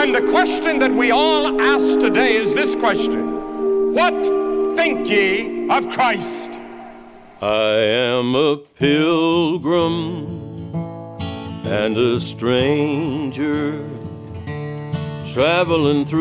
And the question that we all ask today is this question What think ye of Christ? I am a pilgrim and a stranger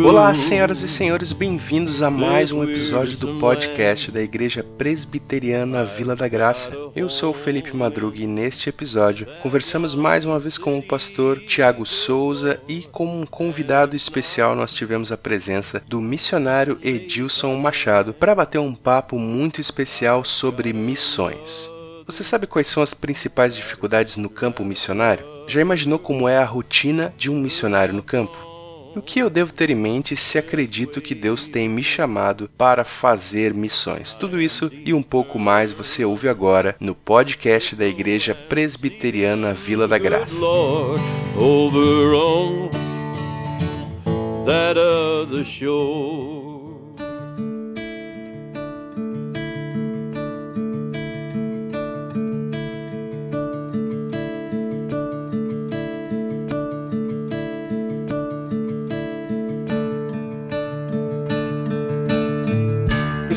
Olá, senhoras e senhores, bem-vindos a mais um episódio do podcast da Igreja Presbiteriana Vila da Graça. Eu sou o Felipe Madruga e neste episódio conversamos mais uma vez com o pastor Tiago Souza e como um convidado especial nós tivemos a presença do missionário Edilson Machado para bater um papo muito especial sobre missões. Você sabe quais são as principais dificuldades no campo missionário? Já imaginou como é a rotina de um missionário no campo? O que eu devo ter em mente se acredito que Deus tem me chamado para fazer missões? Tudo isso e um pouco mais você ouve agora no podcast da Igreja Presbiteriana Vila da Graça.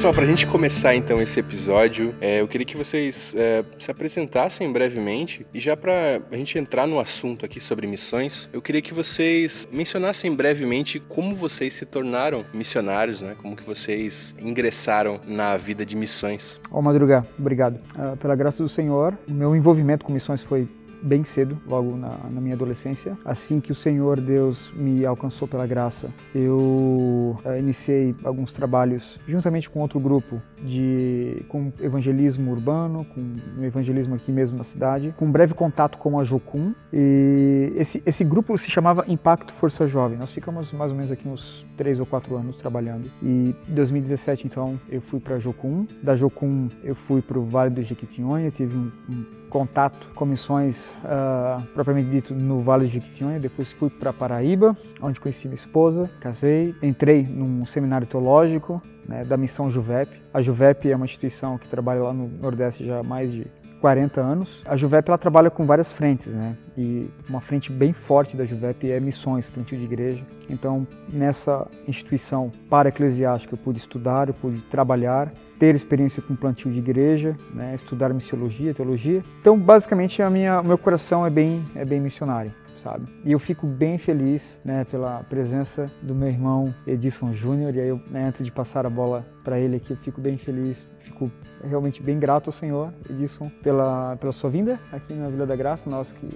Pessoal, para a gente começar então esse episódio, é, eu queria que vocês é, se apresentassem brevemente e já para a gente entrar no assunto aqui sobre missões, eu queria que vocês mencionassem brevemente como vocês se tornaram missionários, né? Como que vocês ingressaram na vida de missões. Ó, oh, Madruga, obrigado. Uh, pela graça do Senhor, o meu envolvimento com missões foi bem cedo, logo na, na, minha adolescência. Assim que o Senhor Deus me alcançou pela graça, eu uh, iniciei alguns trabalhos juntamente com outro grupo de com evangelismo urbano, com evangelismo aqui mesmo na cidade, com um breve contato com a Jocum. E esse, esse grupo se chamava Impacto Força Jovem. Nós ficamos mais ou menos aqui uns três ou quatro anos trabalhando. E em 2017, então, eu fui para Jocum. Da Jocum, eu fui para o Vale do Jequitinhonha, tive um, um contato com missões uh, propriamente dito no Vale do Jequitinhonha. Depois fui para Paraíba, onde conheci minha esposa, casei, entrei num seminário teológico né, da missão Juvep. A Juvep é uma instituição que trabalha lá no Nordeste já há mais de 40 anos. A Juvep ela trabalha com várias frentes, né? E uma frente bem forte da Juvep é missões, plantio de igreja. Então, nessa instituição para-eclesiástica, eu pude estudar, eu pude trabalhar, ter experiência com plantio de igreja, né? estudar missiologia, teologia. Então, basicamente, a minha, o meu coração é bem, é bem missionário sabe? E eu fico bem feliz, né, pela presença do meu irmão Edson Júnior. E aí, eu, né, antes de passar a bola para ele aqui, eu fico bem feliz, fico realmente bem grato ao Senhor, Edson, pela, pela sua vinda aqui na Vila da Graça, nós que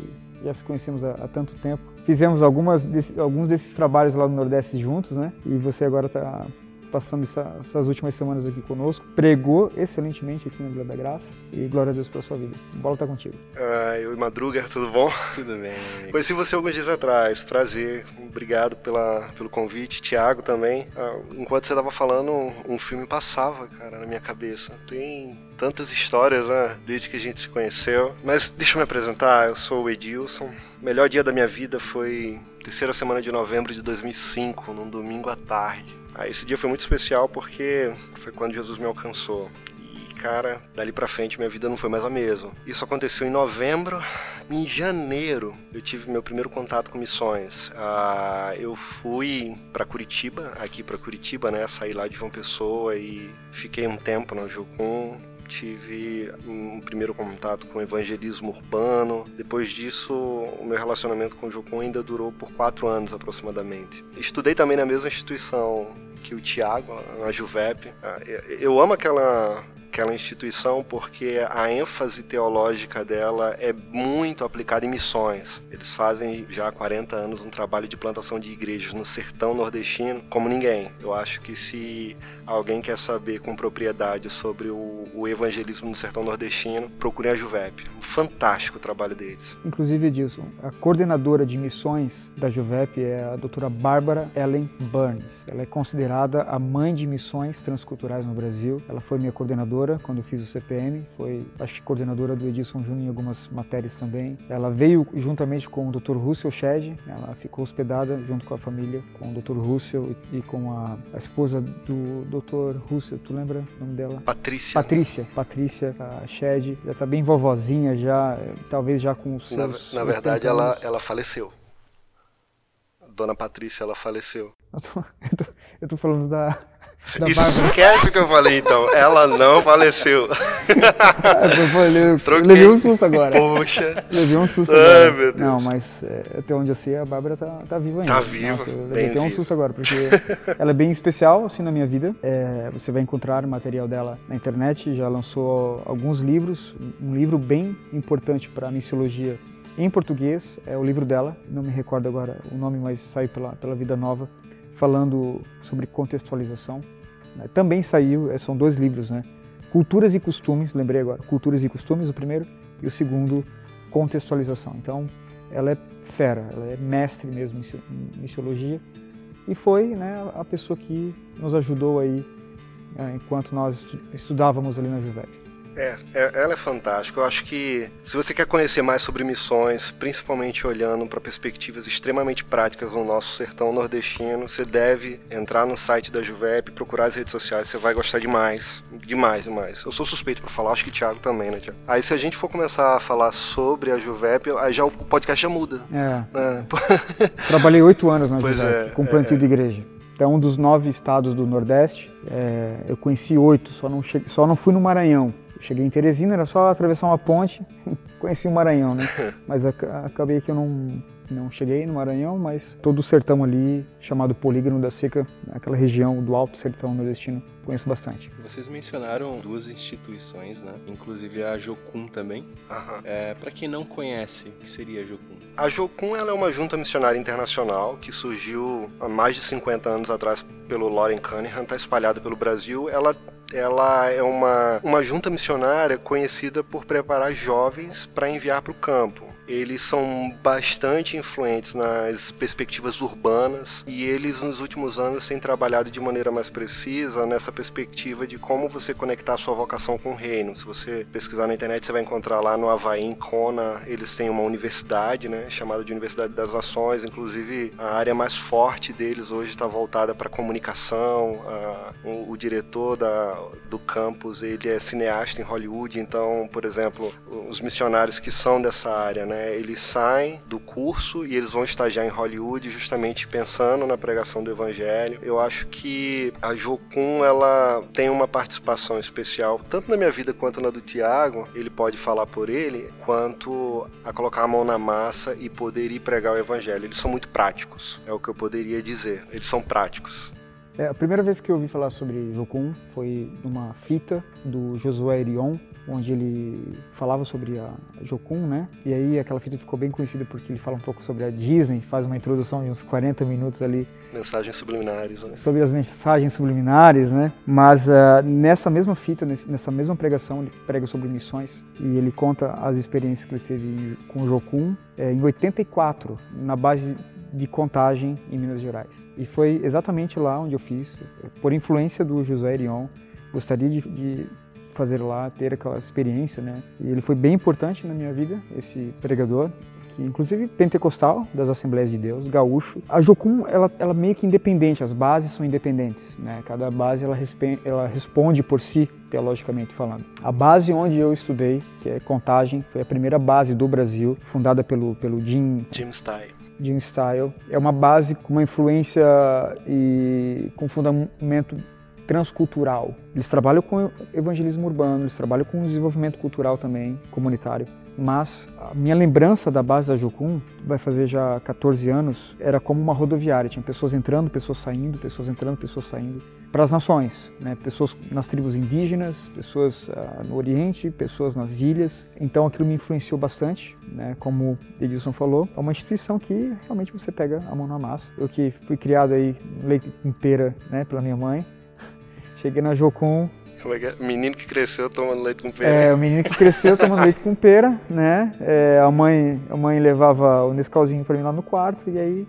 já se conhecemos há, há tanto tempo. Fizemos algumas desse, alguns desses trabalhos lá no Nordeste juntos, né? E você agora está passando essa, essas últimas semanas aqui conosco. Pregou excelentemente aqui na Vila da Graça e glória a Deus pela sua vida. Bola tá contigo. Ah, eu e Madruga, tudo bom? Tudo bem. Conheci você alguns dias atrás, prazer. Obrigado pela, pelo convite. Tiago também. Ah, enquanto você tava falando, um filme passava, cara, na minha cabeça. Tem tantas histórias, né? Desde que a gente se conheceu. Mas deixa eu me apresentar, eu sou o Edilson. O melhor dia da minha vida foi terceira semana de novembro de 2005, num domingo à tarde. Ah, esse dia foi muito especial porque foi quando Jesus me alcançou. E, cara, dali pra frente minha vida não foi mais a mesma. Isso aconteceu em novembro. Em janeiro eu tive meu primeiro contato com missões. Ah, eu fui para Curitiba, aqui para Curitiba, né? Saí lá de João Pessoa e fiquei um tempo na Jucum tive um primeiro contato com evangelismo urbano. Depois disso, o meu relacionamento com o Jocum ainda durou por quatro anos aproximadamente. Estudei também na mesma instituição que o Tiago, na Juvep. Ah, eu amo aquela aquela instituição porque a ênfase teológica dela é muito aplicada em missões. Eles fazem já há 40 anos um trabalho de plantação de igrejas no sertão nordestino como ninguém. Eu acho que se alguém quer saber com propriedade sobre o, o evangelismo no sertão nordestino, procure a Juvep. Um fantástico trabalho deles. Inclusive, Edilson, a coordenadora de missões da Juvep é a doutora Bárbara Ellen Burns. Ela é considerada a mãe de missões transculturais no Brasil. Ela foi minha coordenadora coordenadora quando eu fiz o CPM, foi acho que coordenadora do Edilson Júnior em algumas matérias também. Ela veio juntamente com o Dr. Russell Shed, ela ficou hospedada junto com a família, com o Dr. Russell e, com a, a, esposa do Dr. Russell, tu lembra o nome dela? Patrícia. Patrícia, Patrícia Shed, já está bem vovozinha já, talvez já com os seus... Na, na verdade ela, ela faleceu. dona Patrícia, ela faleceu. Eu tô, eu tô, eu tô falando da, da Esquece o que eu falei então. Ela não faleceu. eu falei, Troquei. levei um susto agora. Poxa. Levei um susto Ai, agora. Não, mas até onde eu sei, a Bárbara tá, tá viva ainda. Tá viva. Nossa, eu levei até um susto agora, porque ela é bem especial assim na minha vida. É, você vai encontrar o material dela na internet, já lançou alguns livros, um livro bem importante para a missiologia em português, é o livro dela, não me recordo agora o nome, mas saiu pela, pela Vida Nova, falando sobre contextualização. Né? Também saiu, é, são dois livros, né? Culturas e Costumes, lembrei agora, Culturas e Costumes, o primeiro, e o segundo, Contextualização. Então, ela é fera, ela é mestre mesmo em missiologia e foi né, a pessoa que nos ajudou aí é, enquanto nós estudávamos ali na Juvec. É, é, ela é fantástica. Eu acho que se você quer conhecer mais sobre missões, principalmente olhando para perspectivas extremamente práticas no nosso sertão nordestino, você deve entrar no site da Juvep, procurar as redes sociais, você vai gostar demais. Demais, demais. Eu sou suspeito para falar, acho que o Thiago também, né, Thiago? Aí se a gente for começar a falar sobre a Juvep, aí já o podcast já muda. É. Né? Trabalhei oito anos na pois Juvep, é, com plantio é. de igreja. É um dos nove estados do Nordeste. É, eu conheci oito, só não, cheguei, só não fui no Maranhão. Eu cheguei em Teresina, era só atravessar uma ponte, conheci o Maranhão, né? Mas acabei que eu não, não cheguei no Maranhão, mas todo o sertão ali, chamado Polígono da Seca, aquela região do Alto Sertão Nordestino, conheço bastante. Vocês mencionaram duas instituições, né? Inclusive a Jocum também. Uhum. É, Para quem não conhece, o que seria a Jocum? A Jocum ela é uma junta missionária internacional que surgiu há mais de 50 anos atrás pelo Lauren Cunningham, está espalhada pelo Brasil. Ela ela é uma, uma junta missionária conhecida por preparar jovens para enviar para o campo eles são bastante influentes nas perspectivas urbanas e eles nos últimos anos têm trabalhado de maneira mais precisa nessa perspectiva de como você conectar a sua vocação com o reino. Se você pesquisar na internet, você vai encontrar lá no Havaí, em Kona, eles têm uma universidade, né, chamada de Universidade das Nações, inclusive a área mais forte deles hoje está voltada para comunicação, a, o, o, diretor da, do campus, ele é cineasta em Hollywood, então, por exemplo, os missionários que são dessa área, né, né? Eles saem do curso e eles vão estagiar em Hollywood justamente pensando na pregação do evangelho. Eu acho que a Jocum ela tem uma participação especial tanto na minha vida quanto na do Tiago. Ele pode falar por ele quanto a colocar a mão na massa e poder ir pregar o evangelho. Eles são muito práticos, é o que eu poderia dizer. Eles são práticos. É, a primeira vez que eu ouvi falar sobre Jocum foi numa fita do Josué Erion, onde ele falava sobre a Jocum, né? E aí aquela fita ficou bem conhecida porque ele fala um pouco sobre a Disney, faz uma introdução de uns 40 minutos ali. Mensagens subliminares, né? Sobre as mensagens subliminares, né? Mas uh, nessa mesma fita, nessa mesma pregação, ele prega sobre missões e ele conta as experiências que ele teve com o Jocum é, em 84, na base de contagem em Minas Gerais. E foi exatamente lá onde eu fiz, por influência do José Erion, gostaria de, de fazer lá, ter aquela experiência, né? E ele foi bem importante na minha vida, esse pregador, que inclusive pentecostal das Assembleias de Deus, gaúcho. A Jocum, ela, ela meio que independente, as bases são independentes, né? Cada base ela, ela responde por si, teologicamente falando. A base onde eu estudei, que é Contagem, foi a primeira base do Brasil, fundada pelo pelo Jim Jim Style. Jim Style. É uma base com uma influência e com fundamento transcultural. Eles trabalham com evangelismo urbano, eles trabalham com desenvolvimento cultural também, comunitário. Mas a minha lembrança da base da Jocum, vai fazer já 14 anos, era como uma rodoviária. Tinha pessoas entrando, pessoas saindo, pessoas entrando, pessoas saindo. Para as nações, né? pessoas nas tribos indígenas, pessoas uh, no Oriente, pessoas nas ilhas. Então aquilo me influenciou bastante, né? como Edilson falou. É uma instituição que realmente você pega a mão na massa. Eu que fui criado aí leite com pera né? pela minha mãe, Cheguei na Jocum. Como é que é? Menino que cresceu tomando leite com pera. É, o menino que cresceu tomando leite com pera, né? É, a, mãe, a mãe levava o Nescauzinho para mim lá no quarto e aí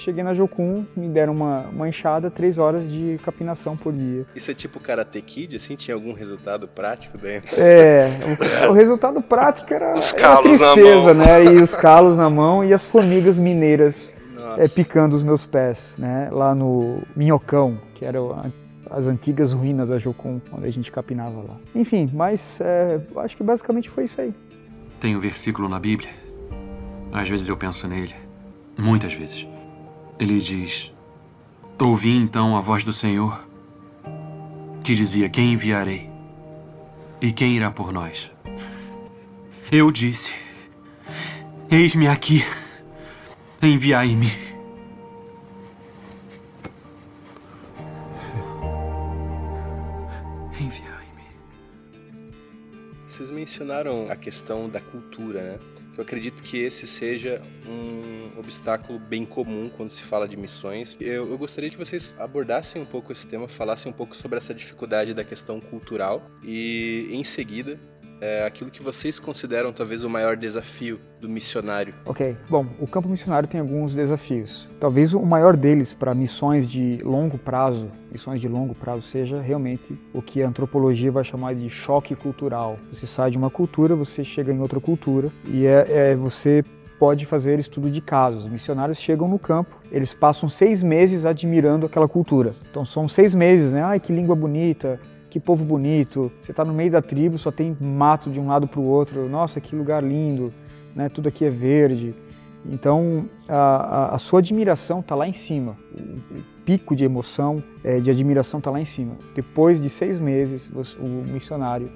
cheguei na Jocum, me deram uma, uma enxada, três horas de capinação por dia. Isso é tipo Karate Kid, assim? Tinha algum resultado prático dentro? É, o, o resultado prático era, os calos era tristeza, né? E os calos na mão e as formigas mineiras é, picando os meus pés, né? Lá no Minhocão, que era as antigas ruínas da Jocum, onde a gente capinava lá. Enfim, mas é, acho que basicamente foi isso aí. Tem um versículo na Bíblia. Às vezes eu penso nele. Muitas vezes. Ele diz: Ouvi então a voz do Senhor, que dizia: Quem enviarei? E quem irá por nós? Eu disse: Eis-me aqui, enviai-me. Enviai-me. Vocês mencionaram a questão da cultura, né? Eu acredito que esse seja um obstáculo bem comum quando se fala de missões. Eu, eu, gostaria que vocês abordassem um pouco esse tema, falassem um pouco sobre essa dificuldade da questão cultural e, em seguida, é, aquilo que vocês consideram talvez o maior desafio do missionário. Ok. Bom, o campo missionário tem alguns desafios. Talvez o maior deles para missões de longo prazo, missões de longo prazo, seja realmente o que a antropologia vai chamar de choque cultural. Você sai de uma cultura, você chega em outra cultura e é, é você pode fazer estudo de casos. Missionários chegam no campo, eles passam seis meses admirando aquela cultura. Então são seis meses, né? Ai, que língua bonita, que povo bonito, você está no meio da tribo, só tem mato de um lado para o outro, nossa, que lugar lindo, né? tudo aqui é verde. Então, a, a, sua admiração está lá em cima, o, o pico de emoção, é, de admiração está lá em cima. Depois de seis meses, o missionário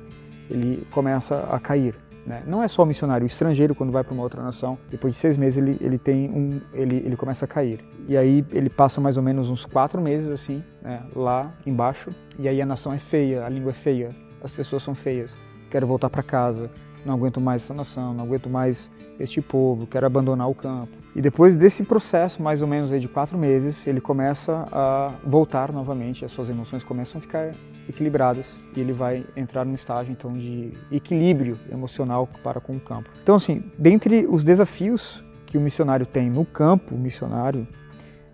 ele começa a cair. Né? Não é só o missionário, o estrangeiro quando vai para uma outra nação, depois de seis meses ele, ele tem um, ele, ele começa a cair. E aí ele passa mais ou menos uns quatro meses assim, né, lá embaixo. E aí a nação é feia, a língua é feia, as pessoas são feias. Quero voltar para casa, não aguento mais essa nação, não aguento mais este povo, quero abandonar o campo. E depois desse processo, mais ou menos aí de quatro meses, ele começa a voltar novamente, as suas emoções começam a ficar equilibradas e ele vai entrar num estágio então de equilíbrio emocional para com o campo. Então assim, dentre os desafios que o missionário tem no campo missionário,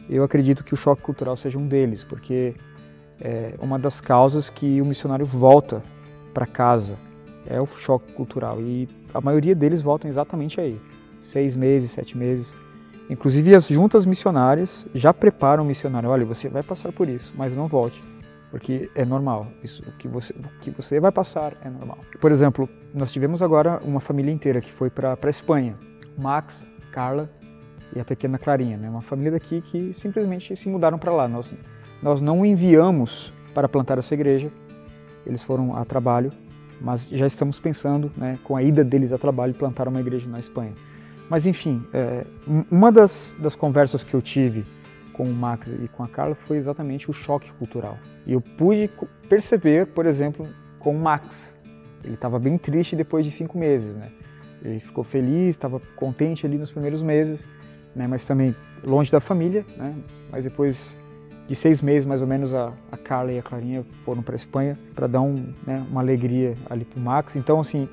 eu acredito que o choque cultural seja um deles, porque é uma das causas que o missionário volta para casa é o choque cultural e a maioria deles voltam exatamente aí, seis meses, sete meses. Inclusive as juntas missionárias já preparam o missionário, olha, você vai passar por isso, mas não volte porque é normal. Isso o que você o que você vai passar é normal. Por exemplo, nós tivemos agora uma família inteira que foi para para Espanha. Max, Carla e a pequena Clarinha, né? Uma família daqui que simplesmente se mudaram para lá. Nós nós não enviamos para plantar essa igreja. Eles foram a trabalho, mas já estamos pensando, né, com a ida deles a trabalho, plantar uma igreja na Espanha. Mas enfim, é, uma das, das conversas que eu tive com o Max e com a Carla foi exatamente o choque cultural. E eu pude perceber, por exemplo, com o Max. Ele estava bem triste depois de cinco meses, né? Ele ficou feliz, estava contente ali nos primeiros meses, né? Mas também longe da família, né? Mas depois de seis meses, mais ou menos, a, a Carla e a Clarinha foram para a Espanha para dar um, né, uma alegria ali para o Max. Então, assim,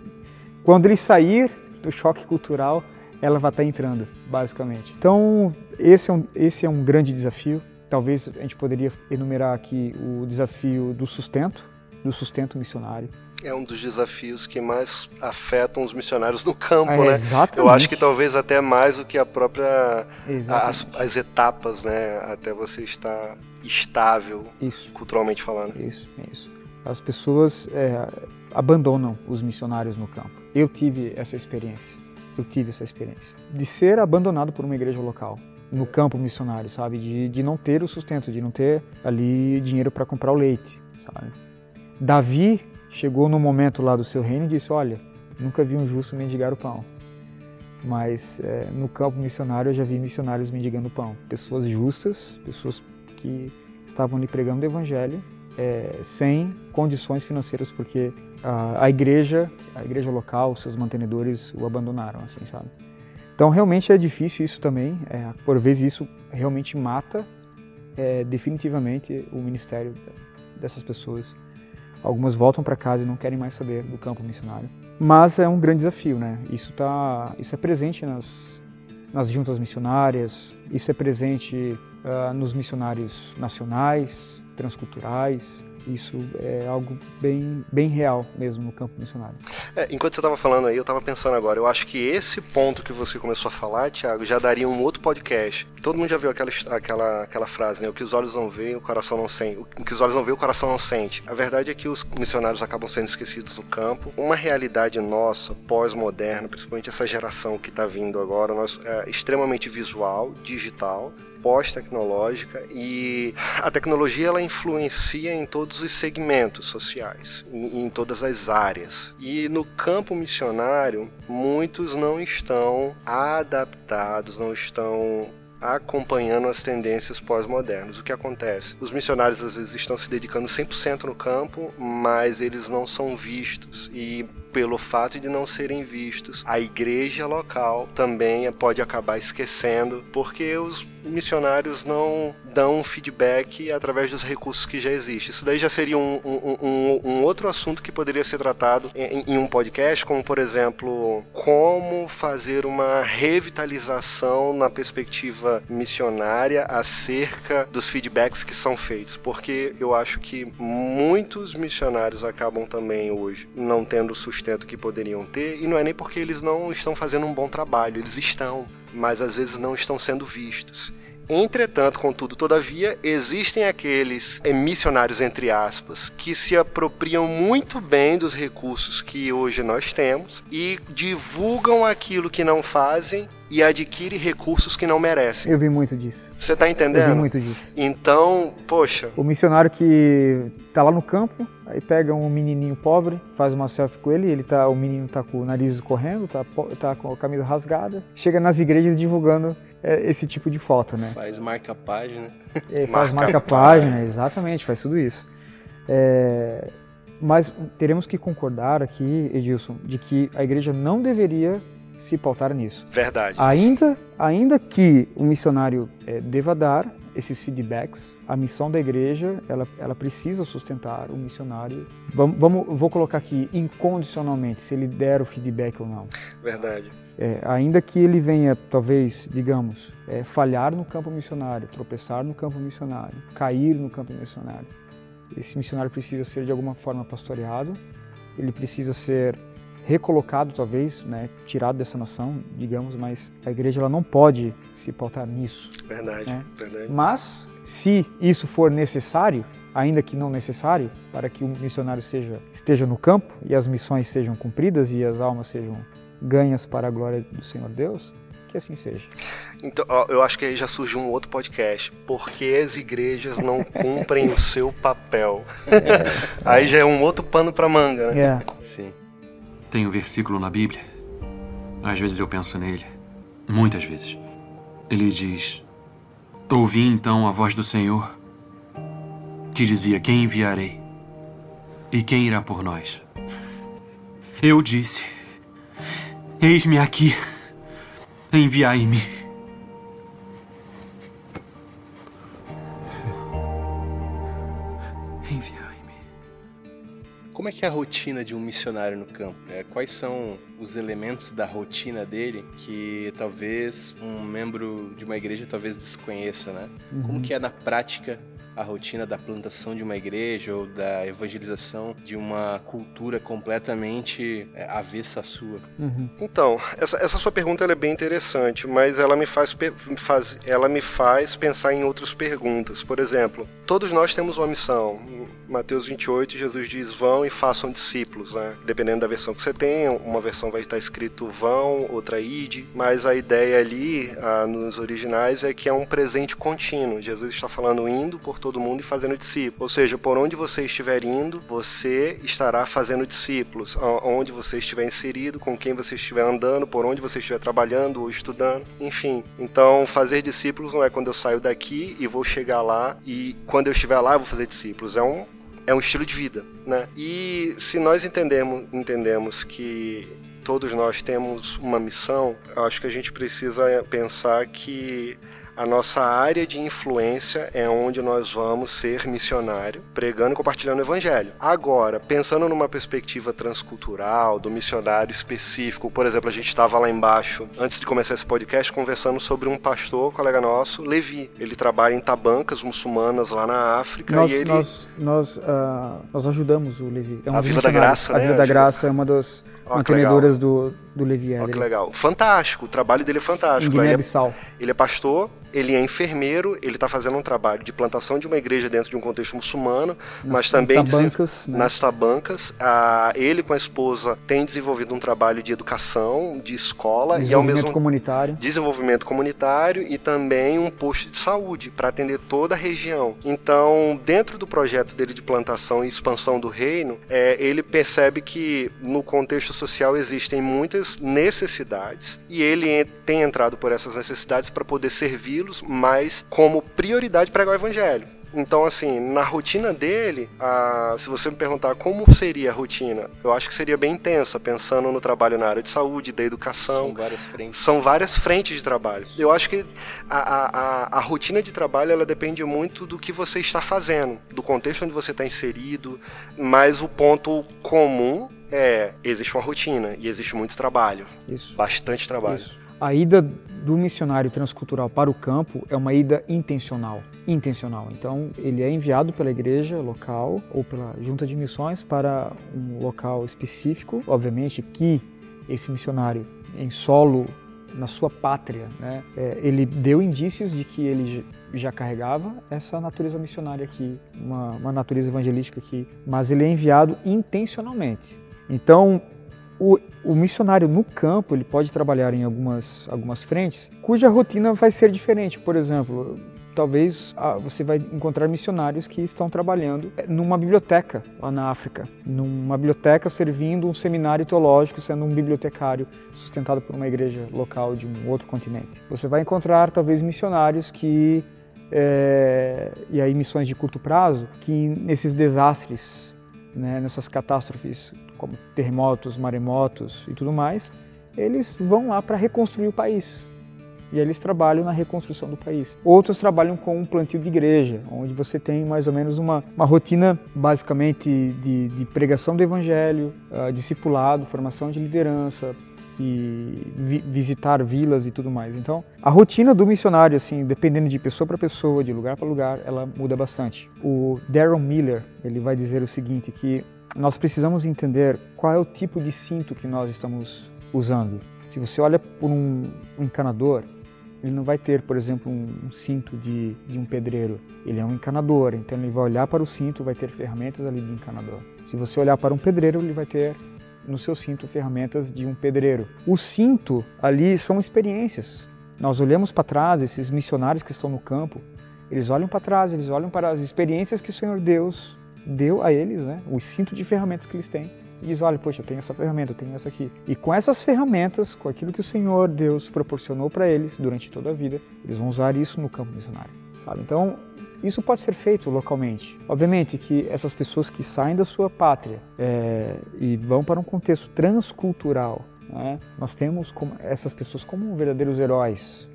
quando ele sair do choque cultural, ela vai estar entrando, basicamente. Então, esse é um, esse é um grande desafio. Talvez a gente poderia enumerar aqui o desafio do sustento, do sustento missionário. É um dos desafios que mais afetam os missionários no campo, é, né? Exatamente. Eu acho que talvez até mais do que a própria as, as, etapas, né? Até você estar estável, isso. culturalmente falando. Isso, isso. As pessoas é, abandonam os missionários no campo. Eu tive essa experiência. Eu tive essa experiência de ser abandonado por uma igreja local no campo missionário, sabe? De, de não ter o sustento, de não ter ali dinheiro para comprar o leite, sabe? Davi chegou no momento lá do seu reino e disse: Olha, nunca vi um justo mendigar o pão. Mas é, no campo missionário eu já vi missionários mendigando pão. Pessoas justas, pessoas que estavam ali pregando o evangelho é, sem condições financeiras, porque a, a, igreja, a igreja local, seus mantenedores o abandonaram, assim, sabe? Então realmente é difícil isso também, é, por vezes isso realmente mata é, definitivamente o ministério dessas pessoas. Algumas voltam para casa e não querem mais saber do campo missionário. Mas é um grande desafio, né? Isso, tá, isso é presente nas, nas juntas missionárias, isso é presente uh, nos missionários nacionais, transculturais, isso é algo bem, bem real mesmo no campo missionário. É, enquanto você estava falando aí, eu estava pensando agora, eu acho que esse ponto que você começou a falar, Thiago, já daria um outro podcast. Todo mundo já viu aquela, aquela, aquela frase, né? O que os olhos não veem, o coração não sente. O que os olhos não veem, o coração não sente. A verdade é que os missionários acabam sendo esquecidos no campo. Uma realidade nossa, pós-moderna, principalmente essa geração que está vindo agora, nós, é extremamente visual, digital, pós-tecnológica e a tecnologia ela influencia em todos os segmentos sociais, em, em todas as áreas. E no campo missionário, muitos não estão adaptados, não estão acompanhando as tendências pós-modernas. O que acontece? Os missionários às vezes estão se dedicando 100% no campo, mas eles não são vistos e pelo fato de não serem vistos, a igreja local também pode acabar esquecendo, porque os missionários não dão feedback através dos recursos que já existem. Isso daí já seria um, um, um, um outro assunto que poderia ser tratado em, em, um podcast, como por exemplo, como fazer uma revitalização na perspectiva missionária acerca dos feedbacks que são feitos, porque eu acho que muitos missionários acabam também hoje não tendo sustento que poderiam ter, e não é nem porque eles não estão fazendo um bom trabalho, eles estão, mas às vezes não estão sendo vistos. Entretanto, contudo, todavia, existem aqueles missionários, entre aspas, que se apropriam muito bem dos recursos que hoje nós temos e divulgam aquilo que não fazem e adquire recursos que não merecem. Eu vi muito disso. Você tá entendendo? Eu vi muito disso. Então, poxa. O missionário que tá lá no campo, aí pega um menininho pobre, faz uma selfie com ele, ele tá, o menino tá com o nariz escorrendo, tá, tá com a camisa rasgada, chega nas igrejas divulgando é, esse tipo de foto, né? Faz marca página. É, faz marca, marca página, exatamente, faz tudo isso. É, mas teremos que concordar aqui, Edilson, de que a igreja não deveria se pautar nisso. Verdade. Ainda, ainda que o missionário é, deva dar esses feedbacks, a missão da igreja ela, ela precisa sustentar o missionário. Vamos, vamos, vou colocar aqui incondicionalmente se ele der o feedback ou não. Verdade. É, ainda que ele venha, talvez, digamos, é, falhar no campo missionário, tropeçar no campo missionário, cair no campo missionário, esse missionário precisa ser de alguma forma pastoreado, ele precisa ser recolocado talvez, né, tirado dessa nação, digamos, mas a igreja ela não pode se pautar nisso. Verdade, né? verdade. Mas se isso for necessário, ainda que não necessário, para que o missionário seja, esteja no campo e as missões sejam cumpridas e as almas sejam ganhas para a glória do Senhor Deus, que assim seja. Então, eu acho que aí já surgiu um outro podcast. Por que as igrejas não cumprem o seu papel? É. aí já é um outro pano para manga, né? É. Sim. Tem um versículo na Bíblia. Às vezes eu penso nele. Muitas vezes. Ele diz: Ouvi então a voz do Senhor, que dizia: Quem enviarei? E quem irá por nós? Eu disse: Eis-me aqui. Enviai-me. Como é que é a rotina de um missionário no campo? Né? Quais são os elementos da rotina dele que talvez um membro de uma igreja talvez desconheça, né? Uhum. Como que é na prática a rotina da plantação de uma igreja ou da evangelização de uma cultura completamente é, avessa à sua? Uhum. Então, essa, essa, sua pergunta é bem interessante, mas ela me faz, faz, ela me faz pensar em outras perguntas. Por exemplo, todos nós temos uma missão. Mateus 28, Jesus diz: vão e façam discípulos. Né? Dependendo da versão que você tem, uma versão vai estar escrito vão, outra ide, mas a ideia ali, ah, nos originais, é que é um presente contínuo. Jesus está falando indo por todo mundo e fazendo discípulos. Ou seja, por onde você estiver indo, você estará fazendo discípulos. Onde você estiver inserido, com quem você estiver andando, por onde você estiver trabalhando ou estudando, enfim. Então, fazer discípulos não é quando eu saio daqui e vou chegar lá e quando eu estiver lá eu vou fazer discípulos. É um é um estilo de vida, né? E se nós entendemos, entendemos que todos nós temos uma missão, acho que a gente precisa pensar que a nossa área de influência é onde nós vamos ser missionário, pregando e compartilhando o evangelho. Agora, pensando numa perspectiva transcultural, do missionário específico, por exemplo, a gente estava lá embaixo, antes de começar esse podcast, conversando sobre um pastor, colega nosso, Levi. Ele trabalha em tabancas muçulmanas lá na África nós, e ele... Nós, nós, uh, nós ajudamos o Levi. É um a Vila da Graça, a né? A Vila da Graça é uma das mantenedoras do, do Levi. Olha que legal. Fantástico, o trabalho dele é fantástico. Ele, é, ele é pastor, ele é enfermeiro, ele está fazendo um trabalho de plantação de uma igreja dentro de um contexto muçulmano, nas mas também tabancas, né? nas tabancas. Ele com a esposa tem desenvolvido um trabalho de educação, de escola e ao mesmo comunitário. desenvolvimento comunitário e também um posto de saúde para atender toda a região. Então, dentro do projeto dele de plantação e expansão do reino, é, ele percebe que no contexto social existem muitas necessidades e ele tem entrado por essas necessidades para poder servi-los, mas como prioridade pregar o evangelho. Então, assim, na rotina dele, a, se você me perguntar como seria a rotina, eu acho que seria bem intensa, pensando no trabalho na área de saúde, da educação. São várias frentes. São várias frentes de trabalho. Eu acho que a, a, a rotina de trabalho ela depende muito do que você está fazendo, do contexto onde você está inserido, mas o ponto comum é existe uma rotina e existe muito trabalho. Isso. Bastante trabalho. Isso. A ida do missionário transcultural para o campo é uma ida intencional. Intencional. Então, ele é enviado pela igreja local ou pela junta de missões para um local específico. Obviamente que esse missionário em solo na sua pátria, né, é, ele deu indícios de que ele já carregava essa natureza missionária aqui, uma, uma natureza evangelística aqui, mas ele é enviado intencionalmente. Então, o, o, missionário no campo ele pode trabalhar em algumas, algumas frentes cuja rotina vai ser diferente. Por exemplo, talvez ah, você vai encontrar missionários que estão trabalhando numa biblioteca lá na África, numa biblioteca servindo um seminário teológico, sendo um bibliotecário sustentado por uma igreja local de um outro continente. Você vai encontrar talvez missionários que é, e aí missões de curto prazo que nesses desastres, né, nessas catástrofes como terremotos, maremotos e tudo mais, eles vão lá para reconstruir o país. E eles trabalham na reconstrução do país. Outros trabalham com um plantio de igreja, onde você tem mais ou menos uma, uma rotina basicamente de, de pregação do evangelho, uh, discipulado, formação de liderança, e vi visitar vilas e tudo mais. Então, a rotina do missionário, assim, dependendo de pessoa para pessoa, de lugar para lugar, ela muda bastante. O Darren Miller, ele vai dizer o seguinte, que nós precisamos entender qual é o tipo de cinto que nós estamos usando. Se você olha por um, encanador, ele não vai ter, por exemplo, um, cinto de, de um pedreiro. Ele é um encanador, então ele vai olhar para o cinto, vai ter ferramentas ali de encanador. Se você olhar para um pedreiro, ele vai ter no seu cinto ferramentas de um pedreiro. O cinto ali são experiências. Nós olhamos para trás, esses missionários que estão no campo, eles olham para trás, eles olham para as experiências que o Senhor Deus deu a eles, né, o cinto de ferramentas que eles têm, e diz: olha, poxa, eu tenho essa ferramenta, eu tenho essa aqui. E com essas ferramentas, com aquilo que o Senhor Deus proporcionou para eles durante toda a vida, eles vão usar isso no campo missionário, sabe? Então, isso pode ser feito localmente. Obviamente que essas pessoas que saem da sua pátria é, e vão para um contexto transcultural, né, nós temos essas pessoas como verdadeiros heróis.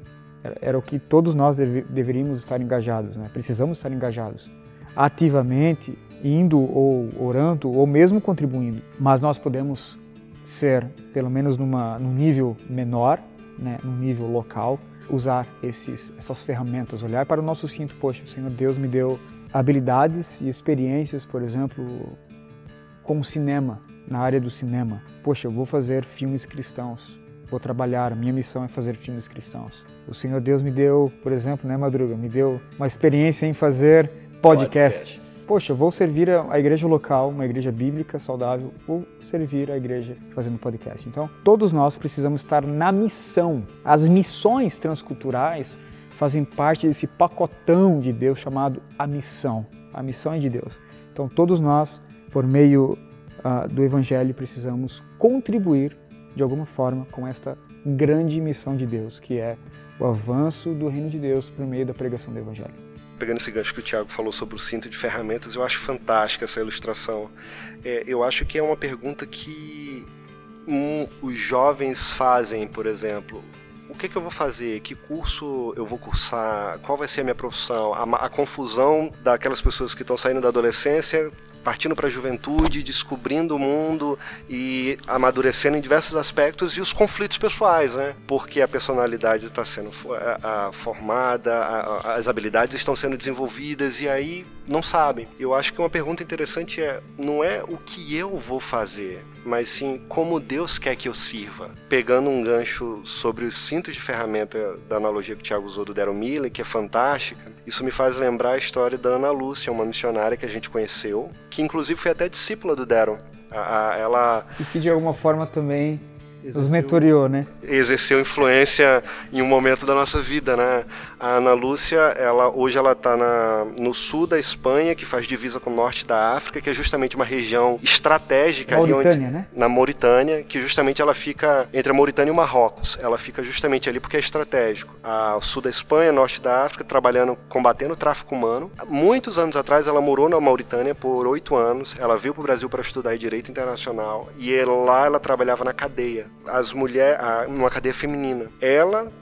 Era, o que todos nós deve, deveríamos estar engajados, né? precisamos estar engajados ativamente indo ou orando ou mesmo contribuindo, mas nós podemos ser, pelo menos numa, num nível menor, né, num nível local, usar esses, essas ferramentas, olhar para o nosso cinto, poxa, o Senhor Deus me deu habilidades e experiências, por exemplo, com cinema, na área do cinema. Poxa, eu vou fazer filmes cristãos, vou trabalhar, minha missão é fazer filmes cristãos. O Senhor Deus me deu, por exemplo, né, Madruga, me deu uma experiência em fazer podcast. Poxa, vou servir a igreja local, uma igreja bíblica saudável, vou servir a igreja fazendo podcast. Então, todos nós precisamos estar na missão. As missões transculturais fazem parte desse pacotão de Deus chamado a missão. A missão é de Deus. Então, todos nós, por meio uh, do Evangelho, precisamos contribuir de alguma forma com esta grande missão de Deus, que é o avanço do reino de Deus por meio da pregação do Evangelho pegando esse gancho que o Thiago falou sobre o cinto de ferramentas, eu acho fantástica essa ilustração. É, eu acho que é uma pergunta que um, os jovens fazem, por exemplo. O que, que, eu vou fazer? Que curso eu vou cursar? Qual vai ser a minha profissão? A, a confusão daquelas pessoas que estão saindo da adolescência partindo para a juventude, descobrindo o mundo e amadurecendo em diversos aspectos e os conflitos pessoais, né? Porque a personalidade está sendo formada, as habilidades estão sendo desenvolvidas e aí não sabem. Eu acho que uma pergunta interessante é não é o que eu vou fazer, mas sim como Deus quer que eu sirva. Pegando um gancho sobre os cintos de ferramenta da analogia que o Tiago usou do Daryl Miller, que é fantástica, isso me faz lembrar a história da Ana Lúcia, uma missionária que a gente conheceu, que inclusive foi até discípula do Daryl. ela... E que de alguma forma também nos mentoriou, né? Exerceu influência em um momento da nossa vida, né? A Ana Lúcia, ela, hoje ela está no sul da Espanha, que faz divisa com o norte da África, que é justamente uma região estratégica Mauritânia, ali onde, né? na Mauritânia, que justamente ela fica entre a Mauritânia e o Marrocos. Ela fica justamente ali porque é estratégico. A sul da Espanha, norte da África, trabalhando, combatendo o tráfico humano. Muitos anos atrás, ela morou na Mauritânia por oito anos. Ela veio para o Brasil para estudar direito internacional e lá ela trabalhava na cadeia as mulheres, numa cadeia feminina. Ela,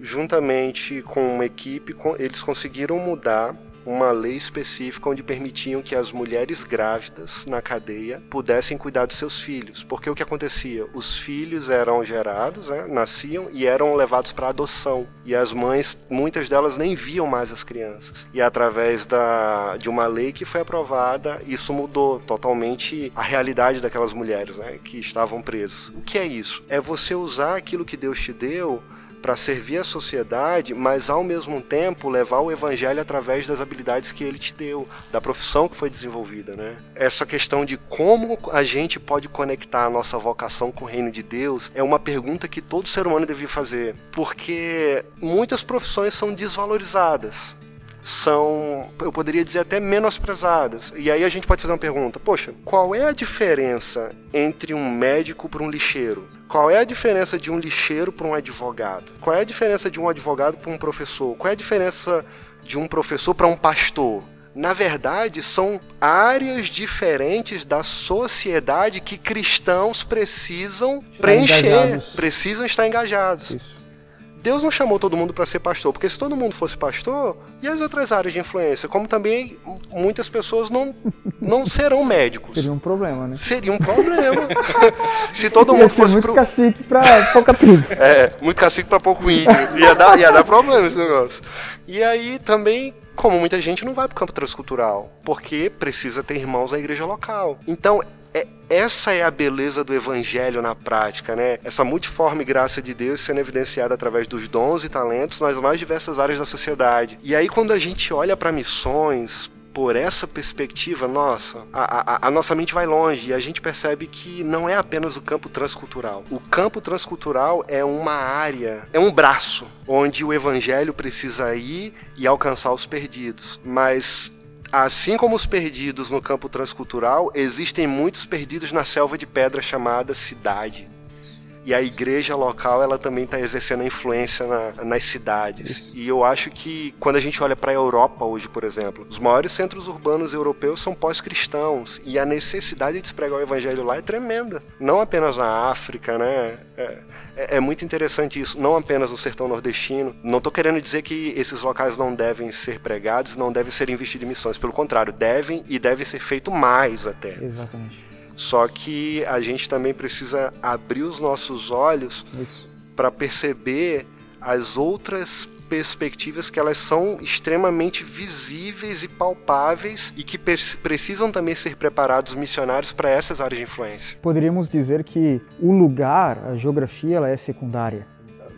juntamente com uma equipe, eles conseguiram mudar uma lei específica onde permitiam que as mulheres grávidas na cadeia pudessem cuidar dos seus filhos. Porque o que acontecia? Os filhos eram gerados, né, nasciam e eram levados para adoção. E as mães, muitas delas nem viam mais as crianças. E através da, de uma lei que foi aprovada, isso mudou totalmente a realidade daquelas mulheres né, que estavam presas. O que é isso? É você usar aquilo que Deus te deu para servir a sociedade, mas ao mesmo tempo levar o evangelho através das habilidades que ele te deu, da profissão que foi desenvolvida, né? Essa questão de como a gente pode conectar a nossa vocação com o reino de Deus é uma pergunta que todo ser humano devia fazer, porque muitas profissões são desvalorizadas são, eu poderia dizer, até menosprezadas. E aí a gente pode fazer uma pergunta: poxa, qual é a diferença entre um médico para um lixeiro? Qual é a diferença de um lixeiro para um advogado? Qual é a diferença de um advogado para um professor? Qual é a diferença de um professor para um pastor? na verdade, são áreas diferentes da sociedade que cristãos precisam Está preencher, engajados. precisam estar engajados. Isso. Deus não chamou todo mundo para ser pastor, porque se todo mundo fosse pastor, e as outras áreas de influência? Como também muitas pessoas não, não serão médicos. Seria um problema, né? Seria um problema. se todo mundo fosse muito pro... cacique para pouca tribo. É, muito cacique para pouco índio. Ia dar, ia dar problema esse negócio. E aí também como muita gente não vai para o campo transcultural, porque precisa ter irmãos na igreja local. Então, é, essa é a beleza do evangelho na prática, né? Essa multiforme graça de Deus sendo evidenciada através dos dons e talentos nas mais diversas áreas da sociedade. E aí, quando a gente olha para missões, por essa perspectiva, nossa, a, a, a, nossa mente vai longe e a gente percebe que não é apenas o campo transcultural. O campo transcultural é uma área, é um braço onde o evangelho precisa ir e alcançar os perdidos. Mas Assim como os perdidos no campo transcultural, existem muitos perdidos na selva de pedra chamada cidade. E a igreja local, ela também está exercendo influência na, nas cidades. Isso. E eu acho que quando a gente olha para a Europa hoje, por exemplo, os maiores centros urbanos europeus são pós-cristãos. E a necessidade de se pregar o evangelho lá é tremenda. Não apenas na África, né? É, é, é muito interessante isso. Não apenas no sertão nordestino. Não estou querendo dizer que esses locais não devem ser pregados, não devem ser investidos em missões. Pelo contrário, devem e deve ser feito mais até. Exatamente. Só que a gente também precisa abrir os nossos olhos para perceber as outras perspectivas que elas são extremamente visíveis e palpáveis e que precisam também ser preparados missionários para essas áreas de influência. Poderíamos dizer que o lugar, a geografia, ela é secundária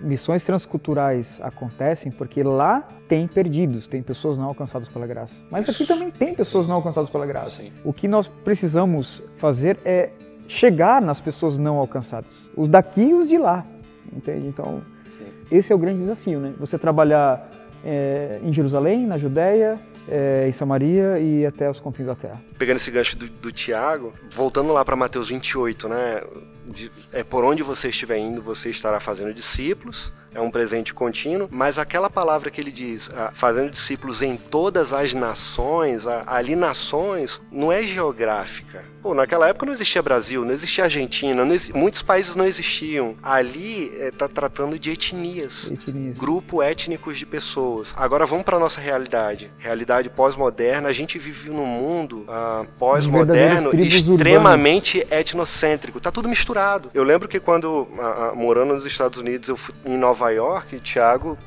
missões transculturais acontecem porque lá tem perdidos, tem pessoas não alcançadas pela graça. Mas aqui também tem pessoas não alcançadas pela graça. Sim. O que nós precisamos fazer é chegar nas pessoas não alcançadas, os daqui e os de lá. Entende? Então, Sim. esse é o grande desafio, né? Você trabalhar é, em Jerusalém, na Judéia, é, em Samaria e até os confins da terra. Pegando esse gancho do, do Tiago, voltando lá para Mateus 28, né? De, é por onde você estiver indo, você estará fazendo discípulos. é um presente contínuo, mas aquela palavra que ele diz, ah, fazendo discípulos em todas as nações, ah, ali nações, não é geográfica. Pô, naquela época não existia Brasil, não existia Argentina, não muitos países não existiam. Ali está é, tratando de etnias, etnias, grupo étnicos de pessoas. Agora vamos para nossa realidade, realidade pós-moderna. A gente vive num mundo uh, pós-moderno extremamente etnocêntrico. Tá tudo misturado. Eu lembro que quando uh, morando nos Estados Unidos, eu fui em Nova York, Thiago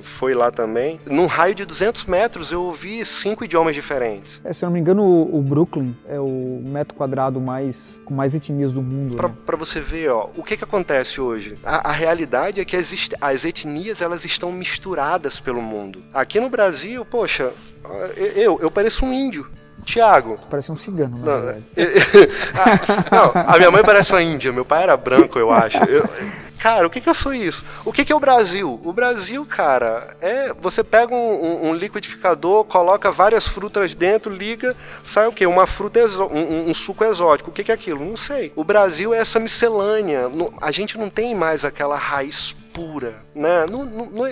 foi lá também. Num raio de 200 metros eu ouvi cinco idiomas diferentes. É, se eu não me engano, o, Brooklyn é o metro quadrado mais com mais etnias do mundo. Para né? você ver, ó, o que que acontece hoje? A, a realidade é que as, as etnias elas estão misturadas pelo mundo. Aqui no Brasil, poxa, eu, eu pareço um índio. Tiago. Parece um cigano, na não, verdade. não, a minha mãe parece uma índia, meu pai era branco, eu acho. Eu, Cara, o que, que eu sou isso? O que, que é o Brasil? O Brasil, cara, é. Você pega um, um, um liquidificador, coloca várias frutas dentro, liga, sai o quê? Uma fruta um, um, suco exótico. O que, que é aquilo? Não sei. O Brasil é essa miscelânea. A gente não tem mais aquela raiz pura, né?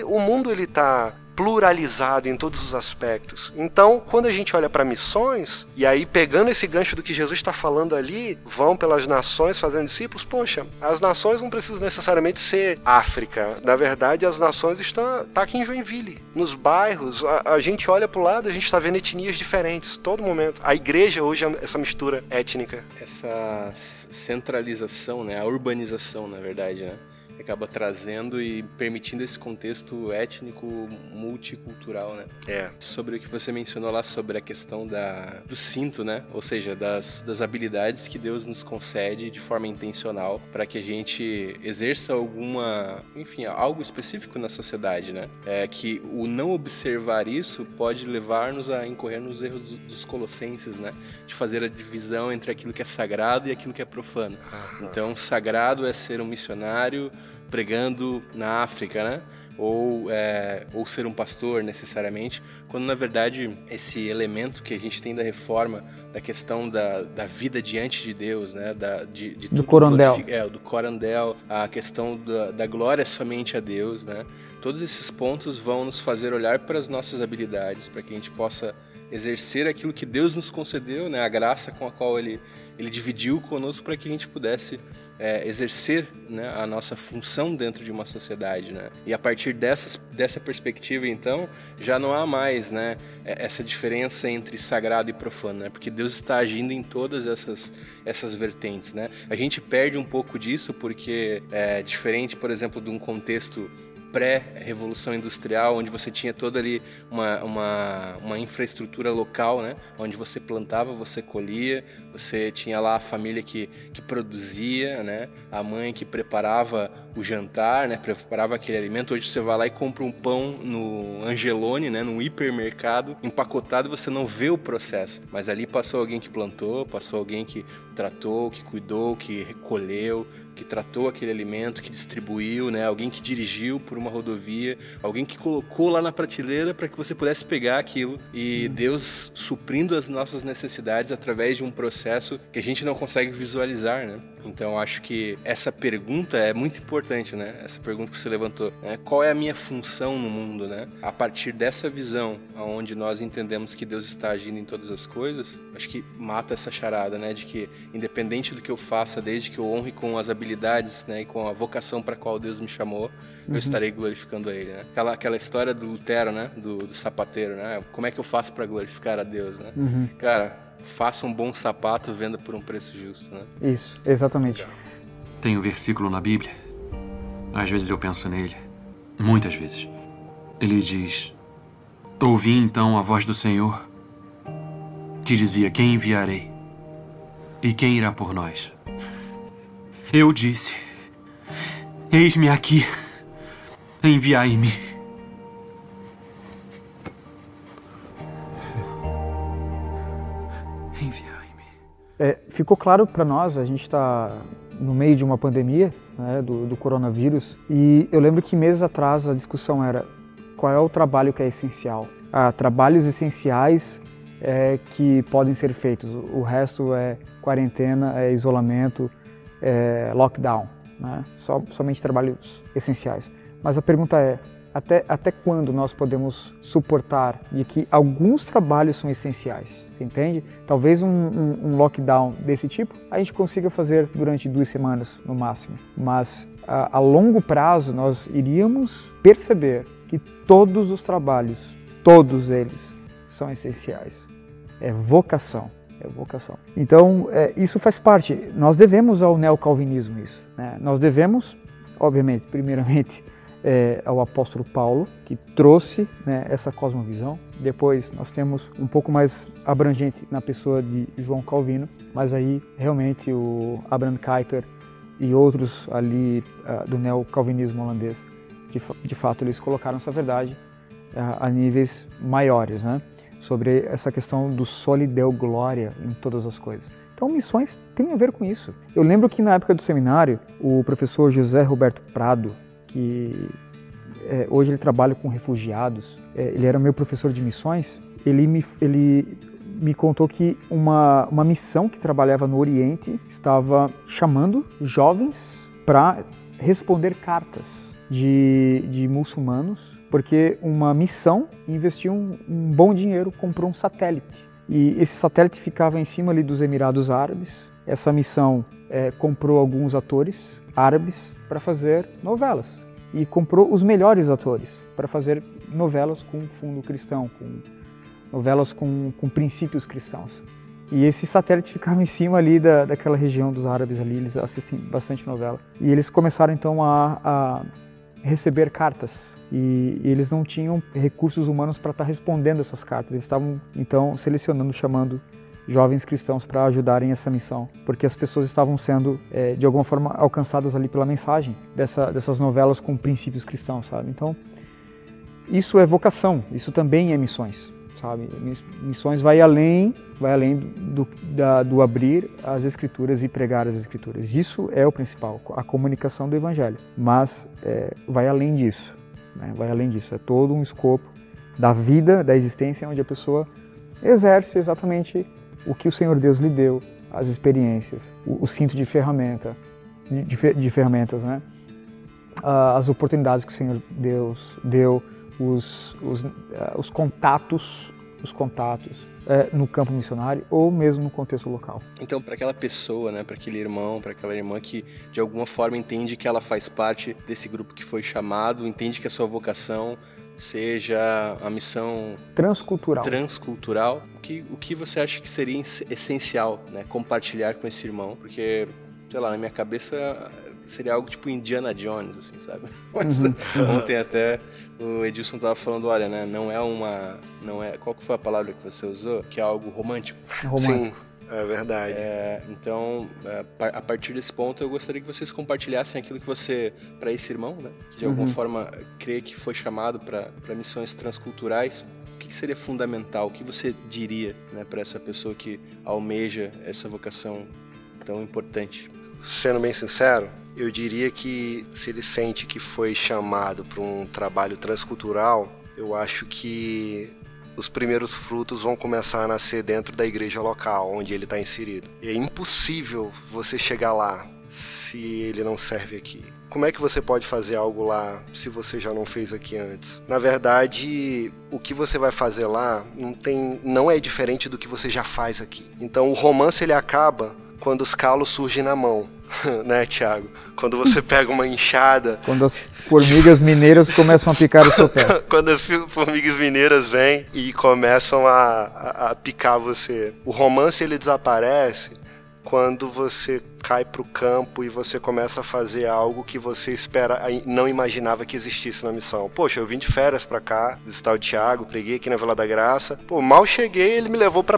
O mundo ele tá pluralizado em todos os aspectos. Então, quando a gente olha para missões, e aí pegando esse gancho do que Jesus está falando ali, vão pelas nações fazendo discípulos, poxa, as nações não precisam necessariamente ser África. Na verdade, as nações estão tá aqui em Joinville, nos bairros. A, a gente olha para o lado, a gente está vendo etnias diferentes, todo momento. A igreja hoje é essa mistura étnica. Essa centralização, né? A urbanização, na verdade, né? Acaba trazendo e permitindo esse contexto étnico multicultural, né? É. Sobre o que você mencionou lá sobre a questão da, do cinto, né? Ou seja, das, das habilidades que Deus nos concede de forma intencional para que a gente exerça alguma, enfim, algo específico na sociedade, né? É que o não observar isso pode levar-nos a incorrer nos erros dos colossenses, né? De fazer a divisão entre aquilo que é sagrado e aquilo que é profano. Então, sagrado é ser um missionário, pregando na África, né? Ou, é, ou ser um pastor necessariamente, quando na verdade esse elemento que a gente tem da reforma, da questão da, da vida diante de Deus, né? Da, de, de do corandel. É, do corandel, a questão da, da glória somente a Deus, né? Todos esses pontos vão nos fazer olhar para as nossas habilidades, para que a gente possa exercer aquilo que Deus nos concedeu, né? A graça com a qual Ele ele dividiu conosco para que a gente pudesse é, exercer né, a nossa função dentro de uma sociedade, né? E a partir dessas, dessa perspectiva, então, já não há mais, né, é, essa diferença entre sagrado e profano, né? Porque Deus está agindo em todas essas essas vertentes, né? A gente perde um pouco disso porque é diferente, por exemplo, de um contexto pré-revolução industrial, onde você tinha toda ali uma, uma, uma infraestrutura local, né? Onde você plantava, você colhia, você tinha lá a família que, que produzia, né? A mãe que preparava o jantar, né? Preparava aquele alimento. Hoje você vai lá e compra um pão no Angelone, né? Num hipermercado, empacotado, você não vê o processo. Mas ali passou alguém que plantou, passou alguém que tratou, que cuidou, que recolheu, que tratou aquele alimento, que distribuiu, né? Alguém que dirigiu por uma rodovia, alguém que colocou lá na prateleira para que você pudesse pegar aquilo e Deus suprindo as nossas necessidades através de um processo que a gente não consegue visualizar, né? Então acho que essa pergunta é muito importante, né? Essa pergunta que você levantou, né? Qual é a minha função no mundo, né? A partir dessa visão, onde nós entendemos que Deus está agindo em todas as coisas, acho que mata essa charada, né? De que independente do que eu faça, desde que eu honre com as habilidades habilidades, né, e com a vocação para qual Deus me chamou, uhum. eu estarei glorificando a Ele, né? Aquela, aquela história do Lutero, né, do, do sapateiro, né? Como é que eu faço para glorificar a Deus, né? Uhum. Cara, faça um bom sapato, venda por um preço justo, né? Isso, exatamente. Tem um versículo na Bíblia. Às vezes eu penso nele, muitas vezes. Ele diz: Ouvi então a voz do Senhor, que dizia: Quem enviarei? E quem irá por nós? Eu disse: Eis-me aqui, enviai-me. Enviai-me. É, ficou claro para nós, a gente está no meio de uma pandemia né, do, do coronavírus, e eu lembro que meses atrás a discussão era qual é o trabalho que é essencial. Ah, trabalhos essenciais é, que podem ser feitos, o resto é quarentena, é isolamento, é, lockdown, né? Só, somente trabalhos essenciais. Mas a pergunta é: até, até quando nós podemos suportar e que alguns trabalhos são essenciais? Você entende? Talvez um, um, um lockdown desse tipo a gente consiga fazer durante duas semanas no máximo, mas a, a longo prazo nós iríamos perceber que todos os trabalhos, todos eles, são essenciais. É vocação. É vocação. Então, é, isso faz parte. Nós devemos ao neocalvinismo isso. Né? Nós devemos, obviamente, primeiramente, é, ao apóstolo Paulo, que trouxe né, essa cosmovisão. Depois nós temos um pouco mais abrangente na pessoa de João Calvino, mas aí realmente o Abraham Kuyper e outros ali uh, do neocalvinismo holandês, de, de, fato eles colocaram essa verdade uh, a níveis maiores, né? Sobre essa questão do solideu glória em todas as coisas. Então, missões têm a ver com isso. Eu lembro que na época do seminário, o professor José Roberto Prado, que é, hoje ele trabalha com refugiados, é, ele era meu professor de missões, ele me, ele me contou que uma, uma missão que trabalhava no Oriente estava chamando jovens para responder cartas de, de muçulmanos, porque uma missão investiu um, um bom dinheiro, comprou um satélite. E esse satélite ficava em cima ali dos Emirados Árabes. Essa missão é, comprou alguns atores árabes para fazer novelas e comprou os melhores atores para fazer novelas com fundo cristão, com novelas com, com princípios cristãos. E esse satélite ficava em cima ali da, daquela região dos árabes ali, eles assistem bastante novela. E eles começaram então a, a receber cartas e, e, eles não tinham recursos humanos para estar tá respondendo essas cartas. Eles estavam então selecionando, chamando jovens cristãos para ajudarem essa missão, porque as pessoas estavam sendo é, de alguma forma alcançadas ali pela mensagem dessa, dessas novelas com princípios cristãos, sabe? Então isso é vocação, isso também é missões sabe? Missões vai além, vai além do, do, do abrir as escrituras e pregar as escrituras. Isso é o principal, a comunicação do evangelho. Mas é, vai além disso, né? vai além disso. É todo um escopo da vida, da existência, onde a pessoa exerce exatamente o que o Senhor Deus lhe deu, as experiências, o, o cinto de ferramenta, de, de, de ferramentas, né? Ah, as oportunidades que o Senhor Deus deu os, os, uh, os contatos, os contatos uh, no campo missionário ou mesmo no contexto local. Então, para aquela pessoa, né, para aquele irmão, para aquela irmã que de alguma forma entende que ela faz parte desse grupo que foi chamado, entende que a sua vocação seja a missão transcultural. Transcultural. O que, o que você acha que seria essencial, né, compartilhar com esse irmão? Porque, sei lá, na minha cabeça seria algo tipo Indiana Jones, assim, sabe? Mas, uhum. ontem até o Edilson tava falando, olha, né, não é uma, não é, qual que foi a palavra que você usou? Que é algo romântico. Romântico. Sim. É verdade. É, então, é, a partir desse ponto, eu gostaria que vocês compartilhassem aquilo que você, para esse irmão, né, que de uhum. alguma forma crê que foi chamado para missões transculturais, o que, que seria fundamental? O que você diria né, para essa pessoa que almeja essa vocação tão importante? Sendo bem sincero, eu diria que se ele sente que foi chamado para um trabalho transcultural, eu acho que os primeiros frutos vão começar a nascer dentro da igreja local onde ele está inserido. E é impossível você chegar lá se ele não serve aqui. Como é que você pode fazer algo lá se você já não fez aqui antes? Na verdade, o que você vai fazer lá não tem, não é diferente do que você já faz aqui. Então, o romance ele acaba quando os calos surgem na mão. né, Thiago? Quando você pega uma enxada. Quando as formigas mineiras começam a picar o seu pé. Quando as formigas mineiras vêm e começam a, a, a picar você. O romance ele desaparece quando você cai para o campo e você começa a fazer algo que você espera, não imaginava que existisse na missão. Poxa, eu vim de férias para cá, visitar o Thiago, preguei aqui na Vila da Graça. Pô, mal cheguei, ele me levou para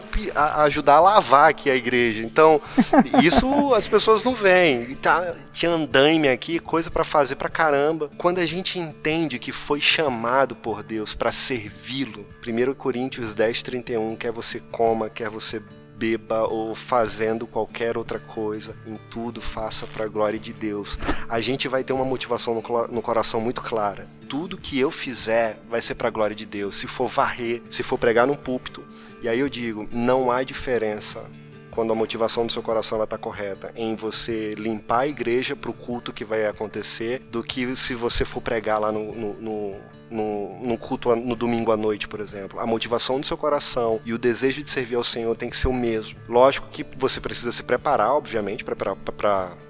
ajudar a lavar aqui a igreja. Então, isso as pessoas não veem. Tá, tinha andaime aqui, coisa para fazer para caramba. Quando a gente entende que foi chamado por Deus para servi-lo, 1 Coríntios 10, 31, quer você coma, quer você beba ou fazendo qualquer outra coisa, em tudo faça para a glória de Deus. A gente vai ter uma motivação no, coração muito clara. Tudo que eu fizer vai ser para a glória de Deus. Se for varrer, se for pregar num púlpito. E aí eu digo, não há diferença quando a motivação do seu coração estar correta em você limpar a igreja para o culto que vai acontecer, do que se você for pregar lá no, no, no no, no, culto no domingo à noite, por exemplo. A motivação do seu coração e o desejo de servir ao Senhor tem que ser o mesmo. Lógico que você precisa se preparar, obviamente, para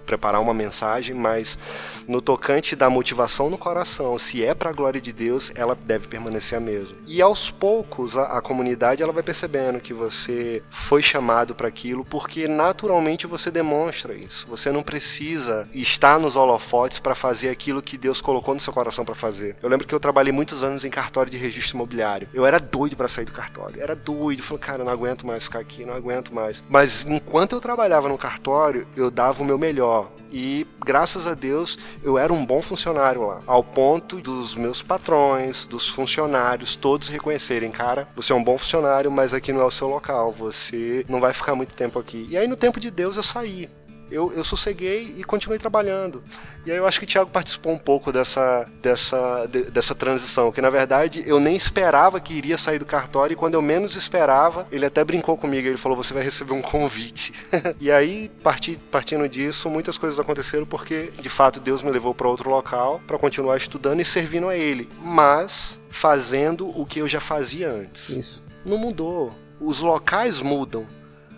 preparar uma mensagem, mas no tocante da motivação no coração, se é para a glória de Deus, ela deve permanecer a mesma. E aos poucos a, a comunidade ela vai percebendo que você foi chamado para aquilo, porque naturalmente você demonstra isso. Você não precisa estar nos holofotes para fazer aquilo que Deus colocou no seu coração para fazer. Eu lembro que eu trabalhei muitos anos em cartório de registro imobiliário. Eu era doido para sair do cartório, era doido. Falei, cara, não aguento mais ficar aqui, não aguento mais. Mas enquanto eu trabalhava no cartório, eu dava o meu melhor e graças a Deus eu era um bom funcionário lá, ao ponto dos meus patrões, dos funcionários, todos reconhecerem, cara, você é um bom funcionário, mas aqui não é o seu local, você não vai ficar muito tempo aqui. E aí no tempo de Deus eu saí eu, eu sosseguei e continuei trabalhando. E aí eu acho que o Thiago participou um pouco dessa, dessa, de, dessa transição, que na verdade eu nem esperava que iria sair do cartório e quando eu menos esperava, ele até brincou comigo, ele falou, você vai receber um convite. e aí, parti, partindo disso, muitas coisas aconteceram porque, de fato, Deus me levou para outro local para continuar estudando e servindo a Ele, mas fazendo o que eu já fazia antes. Isso. Não mudou. Os locais mudam,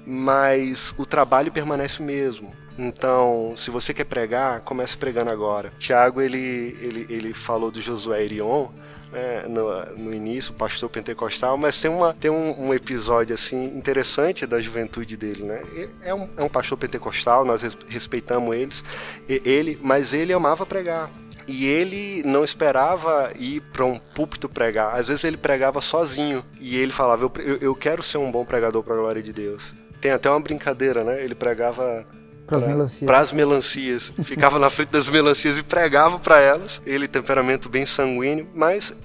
mas o trabalho permanece o mesmo. Então, se você quer pregar, comece pregando agora. Tiago, ele, ele, ele falou do Josué Irion, né, no, no, início, pastor pentecostal, mas tem, uma, tem um, um, episódio assim interessante da juventude dele, né? É um, é um pastor pentecostal, nós respeitamos eles, ele, mas ele amava pregar. E ele não esperava ir para um púlpito pregar. Às vezes ele pregava sozinho. E ele falava: Eu, eu quero ser um bom pregador para a glória de Deus. Tem até uma brincadeira, né? Ele pregava para as melancias. Pras melancias. Ficava na frente das melancias e pregava para elas. Ele, temperamento bem sanguíneo, mas